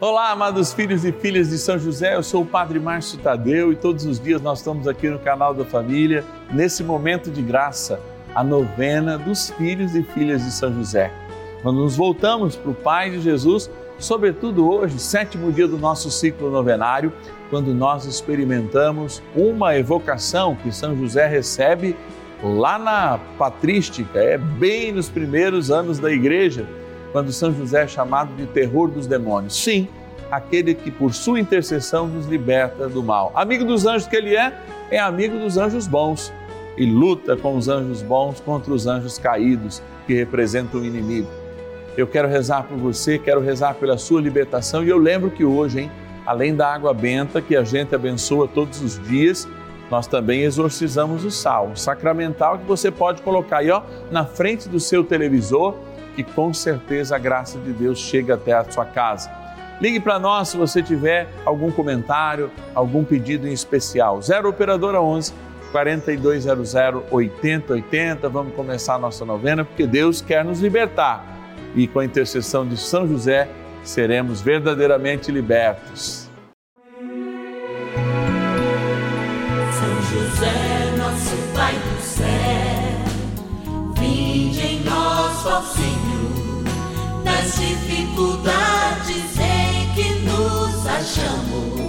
Olá, amados filhos e filhas de São José, eu sou o Padre Márcio Tadeu e todos os dias nós estamos aqui no canal da família, nesse momento de graça, a novena dos filhos e filhas de São José. Quando nos voltamos para o Pai de Jesus, sobretudo hoje, sétimo dia do nosso ciclo novenário, quando nós experimentamos uma evocação que São José recebe lá na patrística, é bem nos primeiros anos da igreja quando São José é chamado de terror dos demônios. Sim, aquele que por sua intercessão nos liberta do mal. Amigo dos anjos que ele é, é amigo dos anjos bons e luta com os anjos bons contra os anjos caídos que representam o inimigo. Eu quero rezar por você, quero rezar pela sua libertação e eu lembro que hoje, hein, além da água benta que a gente abençoa todos os dias, nós também exorcizamos o sal, o sacramental que você pode colocar aí ó, na frente do seu televisor que com certeza a graça de Deus chega até a sua casa. Ligue para nós se você tiver algum comentário, algum pedido em especial. 0 Operadora 11 4200 8080. Vamos começar a nossa novena porque Deus quer nos libertar. E com a intercessão de São José, seremos verdadeiramente libertos. São José, nosso Pai do céu, em nós, Senhor nas dificuldades em que nos achamos.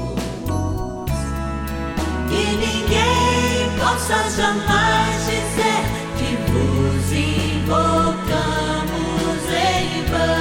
Que ninguém possa jamais dizer que vos invocamos em vão.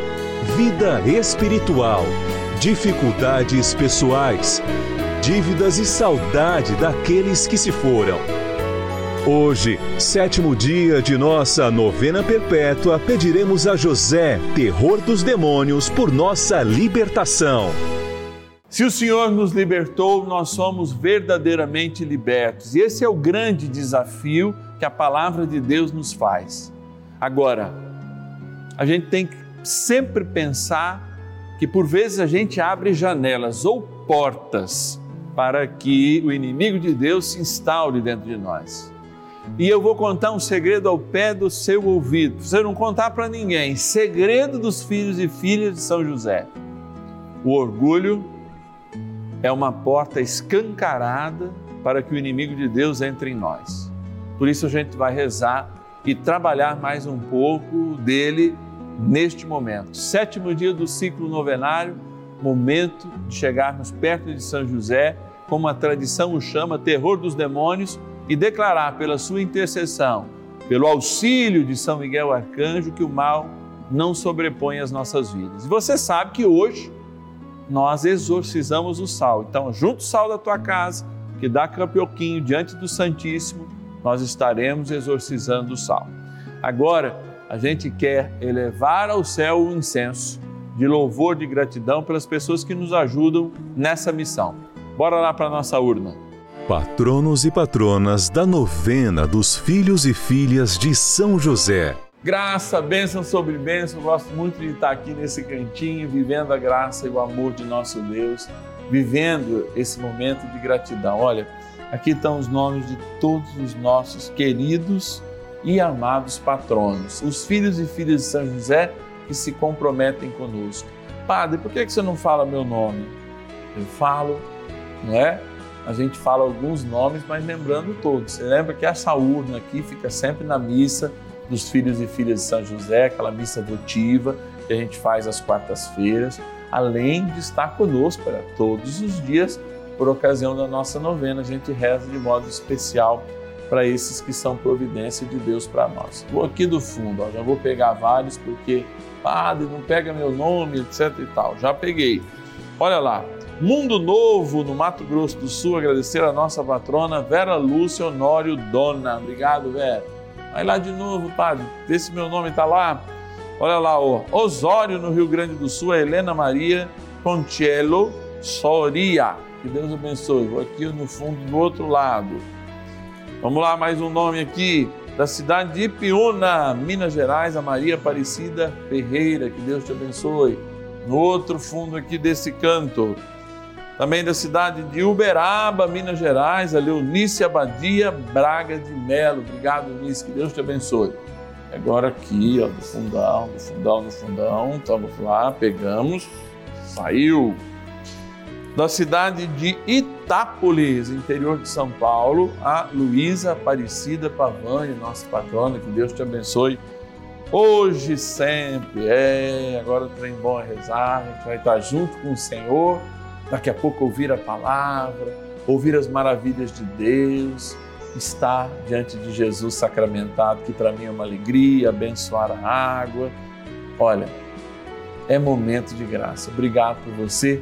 vida espiritual, dificuldades pessoais, dívidas e saudade daqueles que se foram. Hoje, sétimo dia de nossa novena perpétua, pediremos a José, terror dos demônios, por nossa libertação. Se o Senhor nos libertou, nós somos verdadeiramente libertos. E esse é o grande desafio que a palavra de Deus nos faz. Agora, a gente tem que sempre pensar que por vezes a gente abre janelas ou portas para que o inimigo de Deus se instaure dentro de nós. E eu vou contar um segredo ao pé do seu ouvido. Você não contar para ninguém. Segredo dos filhos e filhas de São José. O orgulho é uma porta escancarada para que o inimigo de Deus entre em nós. Por isso a gente vai rezar e trabalhar mais um pouco dele neste momento. Sétimo dia do ciclo novenário, momento de chegarmos perto de São José, como a tradição o chama, terror dos demônios, e declarar pela sua intercessão, pelo auxílio de São Miguel Arcanjo, que o mal não sobrepõe as nossas vidas. E você sabe que hoje nós exorcizamos o sal. Então, junto o sal da tua casa, que dá campioquinho diante do Santíssimo, nós estaremos exorcizando o sal. Agora, a gente quer elevar ao céu o incenso de louvor, de gratidão pelas pessoas que nos ajudam nessa missão. Bora lá para a nossa urna. Patronos e patronas da novena dos filhos e filhas de São José. Graça, bênção sobre bênção. Gosto muito de estar aqui nesse cantinho, vivendo a graça e o amor de nosso Deus, vivendo esse momento de gratidão. Olha, aqui estão os nomes de todos os nossos queridos e amados patronos, os filhos e filhas de São José que se comprometem conosco. Padre, por que você não fala meu nome? Eu falo, não é? A gente fala alguns nomes, mas lembrando todos. Você lembra que essa urna aqui fica sempre na missa dos filhos e filhas de São José, aquela missa votiva que a gente faz às quartas-feiras, além de estar conosco para todos os dias por ocasião da nossa novena, a gente reza de modo especial para esses que são providência de Deus para nós. Vou aqui do fundo, ó, já vou pegar vários porque, padre, não pega meu nome, etc e tal. Já peguei. Olha lá, Mundo Novo, no Mato Grosso do Sul, agradecer a nossa patrona Vera Lúcia Honório Dona. Obrigado, Vera. Vai lá de novo, padre, vê se meu nome está lá. Olha lá, ó. Osório, no Rio Grande do Sul, a Helena Maria Pontiello Soria. Que Deus abençoe. Vou aqui no fundo do outro lado. Vamos lá, mais um nome aqui. Da cidade de Ipiúna, Minas Gerais, a Maria Aparecida Ferreira. Que Deus te abençoe. No outro fundo aqui desse canto. Também da cidade de Uberaba, Minas Gerais, a Leonice Abadia Braga de Melo. Obrigado, Eunice. Que Deus te abençoe. Agora aqui, ó, do fundão, do fundão, do fundão. Estamos lá, pegamos. Saiu da cidade de Itápolis, interior de São Paulo, a Luísa Aparecida Pavani, nossa patrona, que Deus te abençoe. Hoje sempre, é, agora o trem bom é rezar, a gente vai estar junto com o Senhor, daqui a pouco ouvir a palavra, ouvir as maravilhas de Deus, estar diante de Jesus sacramentado, que para mim é uma alegria, abençoar a água. Olha, é momento de graça. Obrigado por você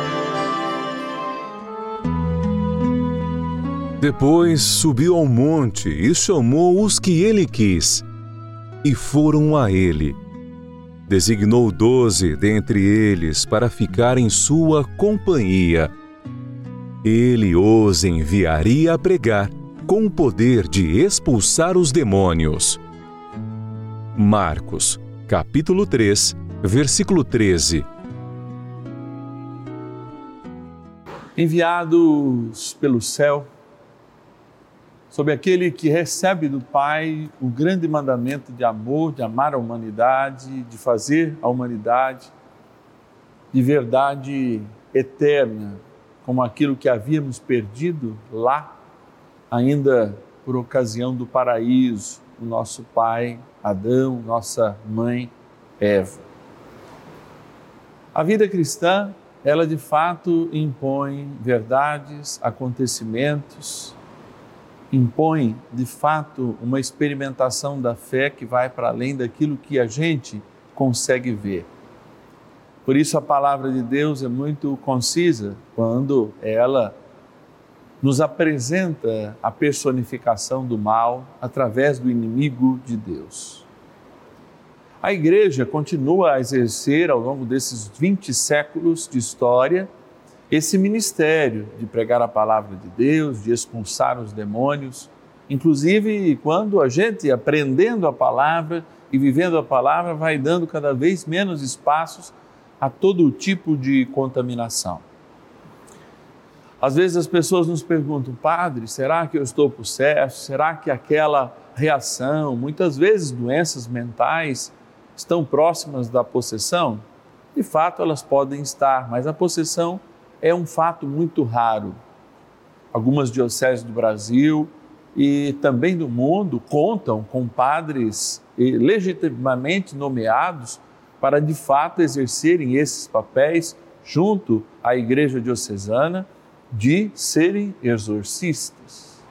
Depois subiu ao monte e chamou os que ele quis, e foram a ele. Designou doze dentre eles para ficar em sua companhia. Ele os enviaria a pregar com o poder de expulsar os demônios. Marcos, capítulo 3, versículo 13. Enviados pelo céu, sobre aquele que recebe do Pai o grande mandamento de amor, de amar a humanidade, de fazer a humanidade de verdade eterna, como aquilo que havíamos perdido lá, ainda por ocasião do paraíso, o nosso pai Adão, nossa mãe Eva. A vida cristã, ela de fato impõe verdades, acontecimentos, impõe, de fato, uma experimentação da fé que vai para além daquilo que a gente consegue ver. Por isso a palavra de Deus é muito concisa quando ela nos apresenta a personificação do mal através do inimigo de Deus. A igreja continua a exercer ao longo desses 20 séculos de história esse ministério de pregar a palavra de Deus, de expulsar os demônios, inclusive quando a gente aprendendo a palavra e vivendo a palavra vai dando cada vez menos espaços a todo tipo de contaminação. Às vezes as pessoas nos perguntam, padre, será que eu estou possesso? Será que aquela reação, muitas vezes doenças mentais, estão próximas da possessão? De fato, elas podem estar, mas a possessão é um fato muito raro. Algumas dioceses do Brasil e também do mundo contam com padres legitimamente nomeados para de fato exercerem esses papéis junto à Igreja Diocesana de serem exorcistas.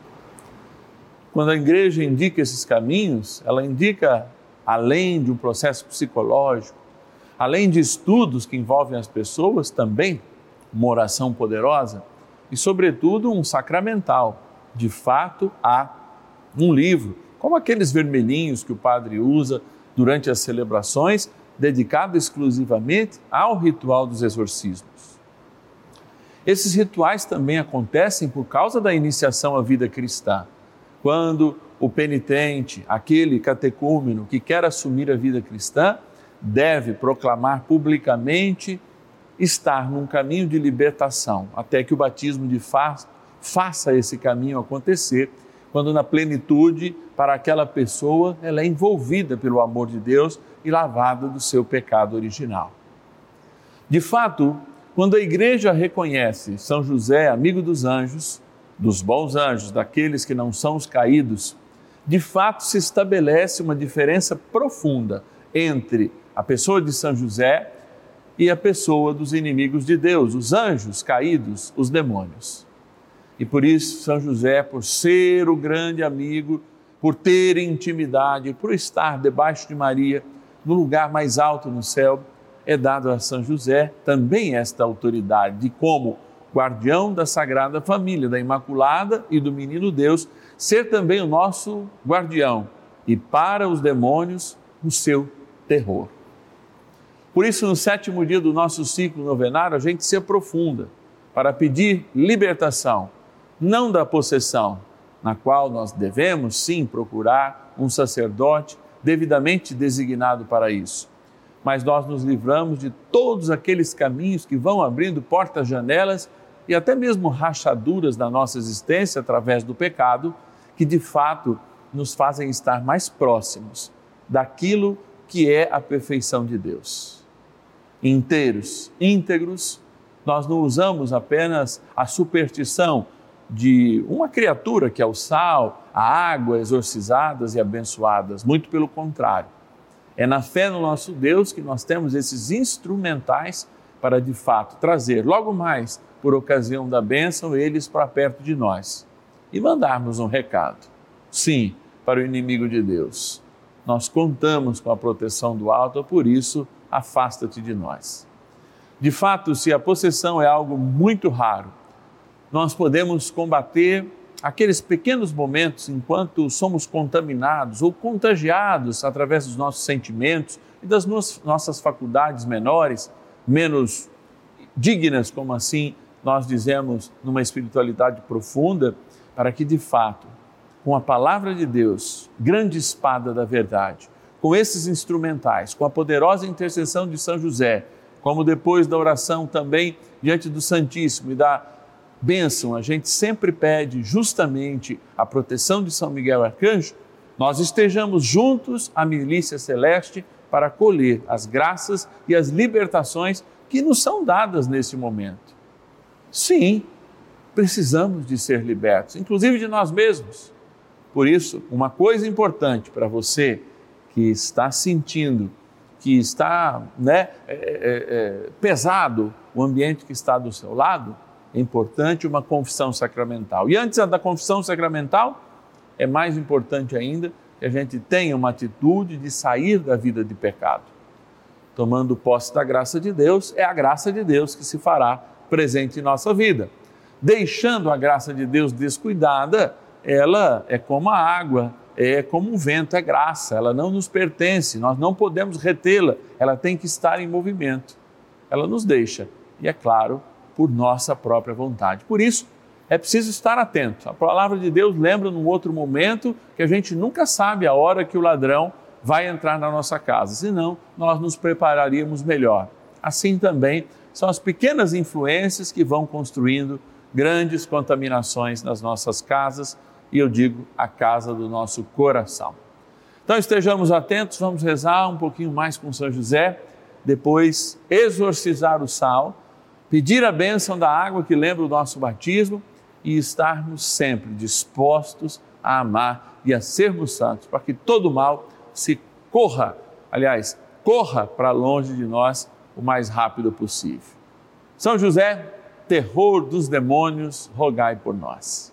Quando a igreja indica esses caminhos, ela indica, além de um processo psicológico, além de estudos que envolvem as pessoas, também uma oração poderosa e, sobretudo, um sacramental. De fato, há um livro, como aqueles vermelhinhos que o padre usa durante as celebrações, dedicado exclusivamente ao ritual dos exorcismos. Esses rituais também acontecem por causa da iniciação à vida cristã. Quando o penitente, aquele catecúmeno que quer assumir a vida cristã, deve proclamar publicamente estar num caminho de libertação, até que o batismo de fato faça esse caminho acontecer, quando na plenitude, para aquela pessoa, ela é envolvida pelo amor de Deus e lavada do seu pecado original. De fato, quando a igreja reconhece São José, amigo dos anjos, dos bons anjos, daqueles que não são os caídos, de fato se estabelece uma diferença profunda entre a pessoa de São José e a pessoa dos inimigos de Deus, os anjos caídos, os demônios. E por isso, São José, por ser o grande amigo, por ter intimidade, por estar debaixo de Maria, no lugar mais alto no céu, é dado a São José também esta autoridade de como guardião da Sagrada Família, da Imaculada e do Menino Deus, ser também o nosso guardião e para os demônios o seu terror. Por isso, no sétimo dia do nosso ciclo novenário, a gente se aprofunda para pedir libertação, não da possessão, na qual nós devemos sim procurar um sacerdote devidamente designado para isso, mas nós nos livramos de todos aqueles caminhos que vão abrindo portas, janelas e até mesmo rachaduras da nossa existência através do pecado, que de fato nos fazem estar mais próximos daquilo que é a perfeição de Deus. Inteiros, íntegros, nós não usamos apenas a superstição de uma criatura que é o sal, a água exorcizadas e abençoadas, muito pelo contrário é na fé no nosso Deus que nós temos esses instrumentais para de fato trazer logo mais, por ocasião da bênção, eles para perto de nós e mandarmos um recado. Sim, para o inimigo de Deus. Nós contamos com a proteção do alto, por isso, afasta-te de nós. De fato, se a possessão é algo muito raro, nós podemos combater aqueles pequenos momentos enquanto somos contaminados ou contagiados através dos nossos sentimentos e das nossas faculdades menores, menos dignas, como assim nós dizemos numa espiritualidade profunda, para que de fato, com a palavra de Deus, grande espada da verdade, com esses instrumentais, com a poderosa intercessão de São José, como depois da oração também diante do Santíssimo e da bênção, a gente sempre pede justamente a proteção de São Miguel Arcanjo, nós estejamos juntos à milícia celeste para colher as graças e as libertações que nos são dadas nesse momento. Sim, precisamos de ser libertos, inclusive de nós mesmos. Por isso, uma coisa importante para você que está sentindo que está né, é, é, é, pesado o ambiente que está do seu lado, é importante uma confissão sacramental. E antes da confissão sacramental, é mais importante ainda que a gente tenha uma atitude de sair da vida de pecado. Tomando posse da graça de Deus, é a graça de Deus que se fará presente em nossa vida. Deixando a graça de Deus descuidada, ela é como a água, é como o vento, é graça, ela não nos pertence, nós não podemos retê-la, ela tem que estar em movimento. Ela nos deixa, e é claro, por nossa própria vontade. Por isso, é preciso estar atento. A palavra de Deus lembra num outro momento que a gente nunca sabe a hora que o ladrão vai entrar na nossa casa, senão nós nos prepararíamos melhor. Assim também são as pequenas influências que vão construindo grandes contaminações nas nossas casas e eu digo a casa do nosso coração. Então estejamos atentos, vamos rezar um pouquinho mais com São José, depois exorcizar o sal, pedir a bênção da água que lembra o nosso batismo e estarmos sempre dispostos a amar e a sermos santos, para que todo mal se corra, aliás, corra para longe de nós o mais rápido possível. São José, terror dos demônios, rogai por nós.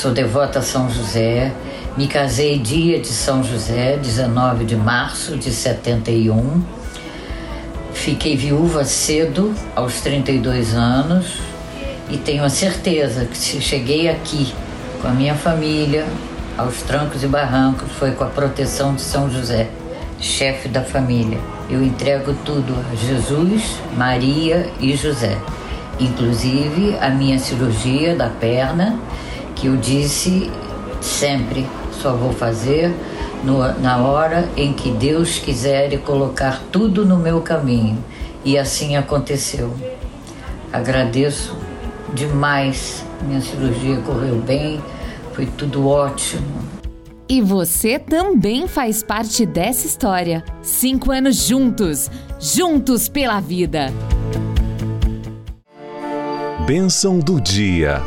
Sou devota a São José. Me casei dia de São José, 19 de março de 71. Fiquei viúva cedo, aos 32 anos, e tenho a certeza que se cheguei aqui com a minha família, aos trancos e barrancos, foi com a proteção de São José, chefe da família. Eu entrego tudo a Jesus, Maria e José inclusive a minha cirurgia da perna, que eu disse sempre só vou fazer no, na hora em que Deus quiser colocar tudo no meu caminho. E assim aconteceu. Agradeço demais. Minha cirurgia correu bem, foi tudo ótimo. E você também faz parte dessa história. Cinco anos juntos, juntos pela vida bênção do dia.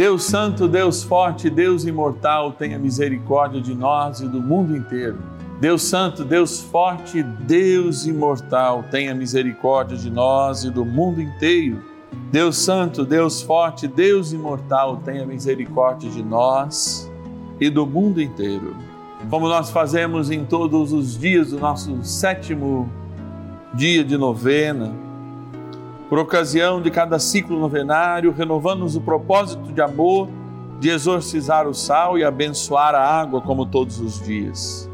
Deus Santo, Deus Forte, Deus Imortal, tenha misericórdia de nós e do mundo inteiro. Deus Santo, Deus Forte, Deus Imortal, tenha misericórdia de nós e do mundo inteiro. Deus Santo, Deus Forte, Deus Imortal, tenha misericórdia de nós e do mundo inteiro. Como nós fazemos em todos os dias do nosso sétimo dia de novena, por ocasião de cada ciclo novenário, renovando-nos o propósito de amor de exorcizar o sal e abençoar a água como todos os dias.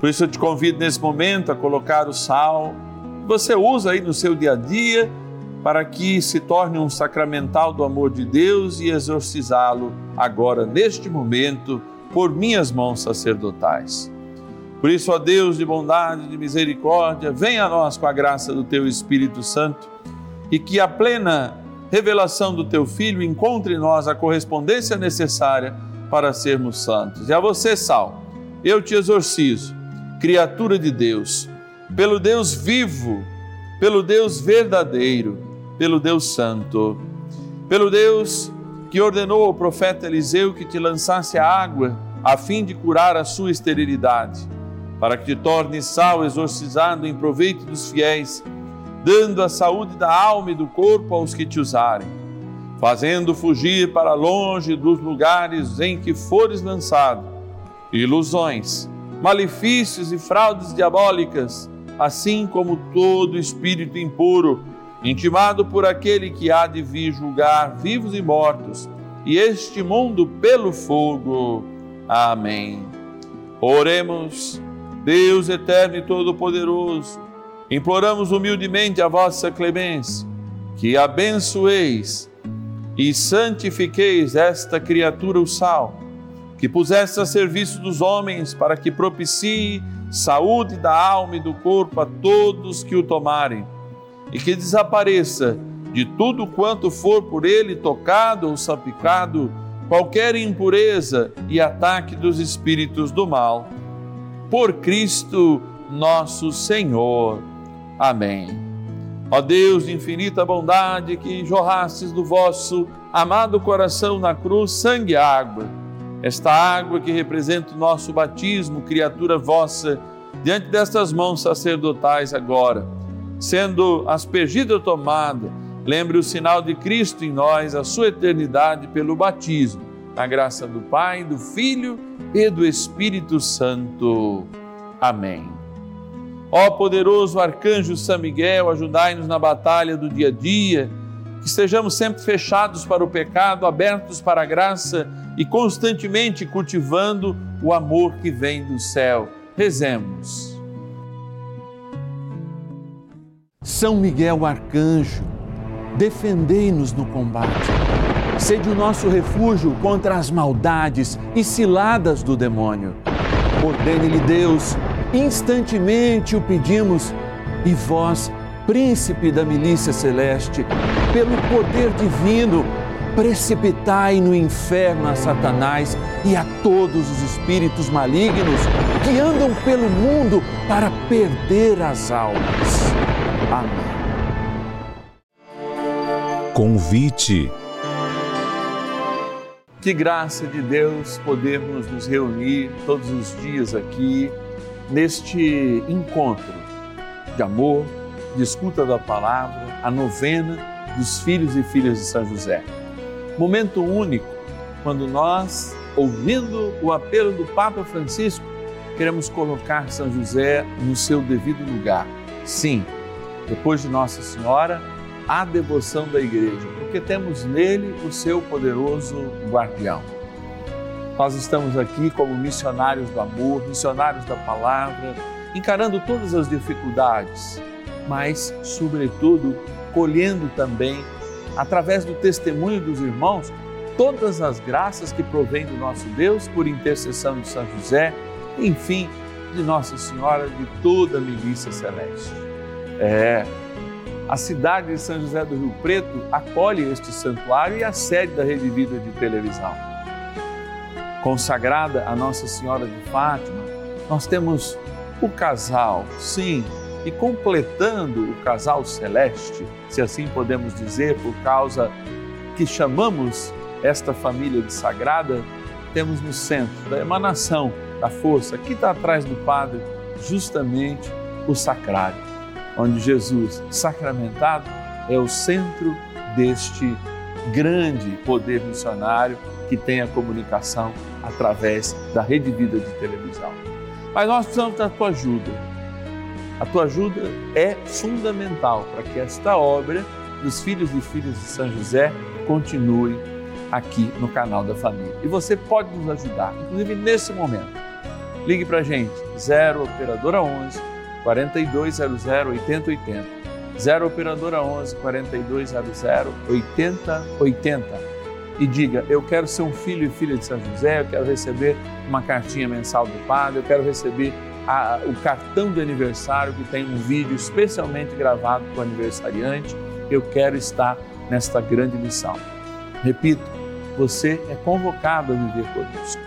Por isso eu te convido nesse momento a colocar o sal que você usa aí no seu dia a dia para que se torne um sacramental do amor de Deus e exorcizá-lo agora, neste momento, por minhas mãos sacerdotais. Por isso, ó Deus de bondade de misericórdia, venha a nós com a graça do Teu Espírito Santo e que a plena revelação do Teu Filho encontre em nós a correspondência necessária para sermos santos. E a você, Sal, eu te exorcizo, criatura de Deus, pelo Deus vivo, pelo Deus verdadeiro, pelo Deus santo, pelo Deus que ordenou ao profeta Eliseu que te lançasse a água a fim de curar a sua esterilidade para que te tornes sal exorcizado em proveito dos fiéis, dando a saúde da alma e do corpo aos que te usarem, fazendo fugir para longe dos lugares em que fores lançado ilusões, malefícios e fraudes diabólicas, assim como todo espírito impuro, intimado por aquele que há de vir julgar vivos e mortos, e este mundo pelo fogo. Amém. Oremos. Deus eterno e todo-poderoso, imploramos humildemente a vossa clemência, que abençoeis e santifiqueis esta criatura, o sal, que puseste a serviço dos homens para que propicie saúde da alma e do corpo a todos que o tomarem, e que desapareça de tudo quanto for por ele tocado ou salpicado qualquer impureza e ataque dos espíritos do mal por Cristo nosso Senhor. Amém. Ó Deus de infinita bondade, que jorrastes do vosso amado coração na cruz sangue e água, esta água que representa o nosso batismo, criatura vossa, diante destas mãos sacerdotais agora, sendo aspergida tomada, lembre o sinal de Cristo em nós, a sua eternidade pelo batismo, na graça do Pai, do Filho e do Espírito Santo. Amém. Ó poderoso arcanjo São Miguel, ajudai-nos na batalha do dia a dia, que estejamos sempre fechados para o pecado, abertos para a graça e constantemente cultivando o amor que vem do céu. Rezemos. São Miguel arcanjo, defendei-nos no combate. Sede o nosso refúgio contra as maldades e ciladas do demônio. Ordene-lhe Deus, instantemente o pedimos, e vós, príncipe da milícia celeste, pelo poder divino, precipitai no inferno a Satanás e a todos os espíritos malignos que andam pelo mundo para perder as almas. Amém. Convite. Que graça de Deus podermos nos reunir todos os dias aqui neste encontro de amor, de escuta da palavra, a novena dos filhos e filhas de São José. Momento único quando nós, ouvindo o apelo do Papa Francisco, queremos colocar São José no seu devido lugar. Sim, depois de Nossa Senhora, a devoção da igreja, porque temos nele o seu poderoso guardião. Nós estamos aqui como missionários do amor, missionários da palavra, encarando todas as dificuldades, mas, sobretudo, colhendo também, através do testemunho dos irmãos, todas as graças que provém do nosso Deus por intercessão de São José, enfim, de Nossa Senhora, de toda a milícia celeste. É, a cidade de São José do Rio Preto acolhe este santuário e a sede da Rede Vida de televisão. Consagrada a Nossa Senhora de Fátima, nós temos o casal, sim, e completando o casal celeste, se assim podemos dizer, por causa que chamamos esta família de sagrada, temos no centro da emanação da força, aqui está atrás do Padre, justamente o sacrário onde Jesus sacramentado é o centro deste grande poder missionário que tem a comunicação através da Rede Vida de televisão. Mas nós precisamos da tua ajuda. A tua ajuda é fundamental para que esta obra dos filhos e filhas de São José continue aqui no canal da família. E você pode nos ajudar, inclusive nesse momento. Ligue para a gente, 0 Operadora 11 4200 8080 0 Operadora 11 4200 8080 e diga: Eu quero ser um filho e filha de São José, eu quero receber uma cartinha mensal do padre, eu quero receber a, o cartão de aniversário que tem um vídeo especialmente gravado para o aniversariante. Eu quero estar nesta grande missão. Repito, você é convocado a viver conosco.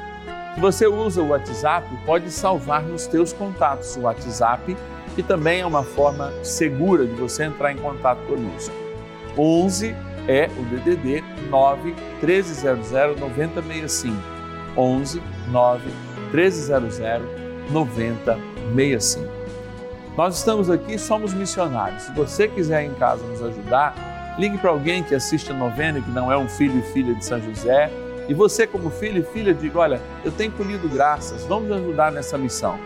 Se você usa o WhatsApp, pode salvar nos teus contatos o WhatsApp, que também é uma forma segura de você entrar em contato conosco. 11 é o DDD 9 1300 9065. 11 9 1300 9065. Nós estamos aqui, somos missionários. Se você quiser em casa nos ajudar, ligue para alguém que assiste a novena e que não é um filho e filha de São José. E você, como filho e filha, diga: Olha, eu tenho colhido graças, vamos ajudar nessa missão.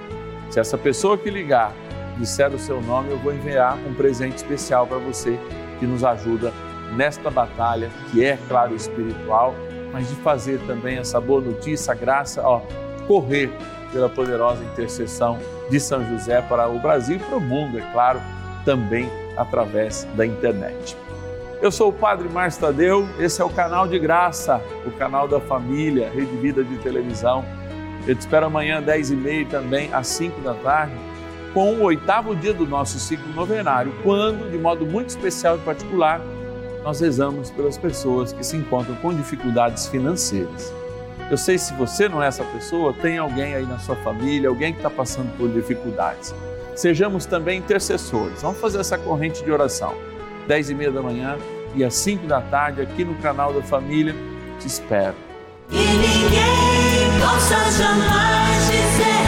Se essa pessoa que ligar disser o seu nome, eu vou enviar um presente especial para você que nos ajuda nesta batalha, que é, claro, espiritual, mas de fazer também essa boa notícia, a graça, ó, correr pela poderosa intercessão de São José para o Brasil e para o mundo, é claro, também através da internet. Eu sou o Padre Márcio Tadeu, esse é o canal de graça, o canal da família, Rede Vida de Televisão. Eu te espero amanhã, 10h30 também, às 5 da tarde, com o oitavo dia do nosso ciclo novenário, quando, de modo muito especial e particular, nós rezamos pelas pessoas que se encontram com dificuldades financeiras. Eu sei se você não é essa pessoa, tem alguém aí na sua família, alguém que está passando por dificuldades. Sejamos também intercessores. Vamos fazer essa corrente de oração. 10 e meia da manhã e às 5 da tarde aqui no canal da Família. Te espero. Ninguém possa jamais dizer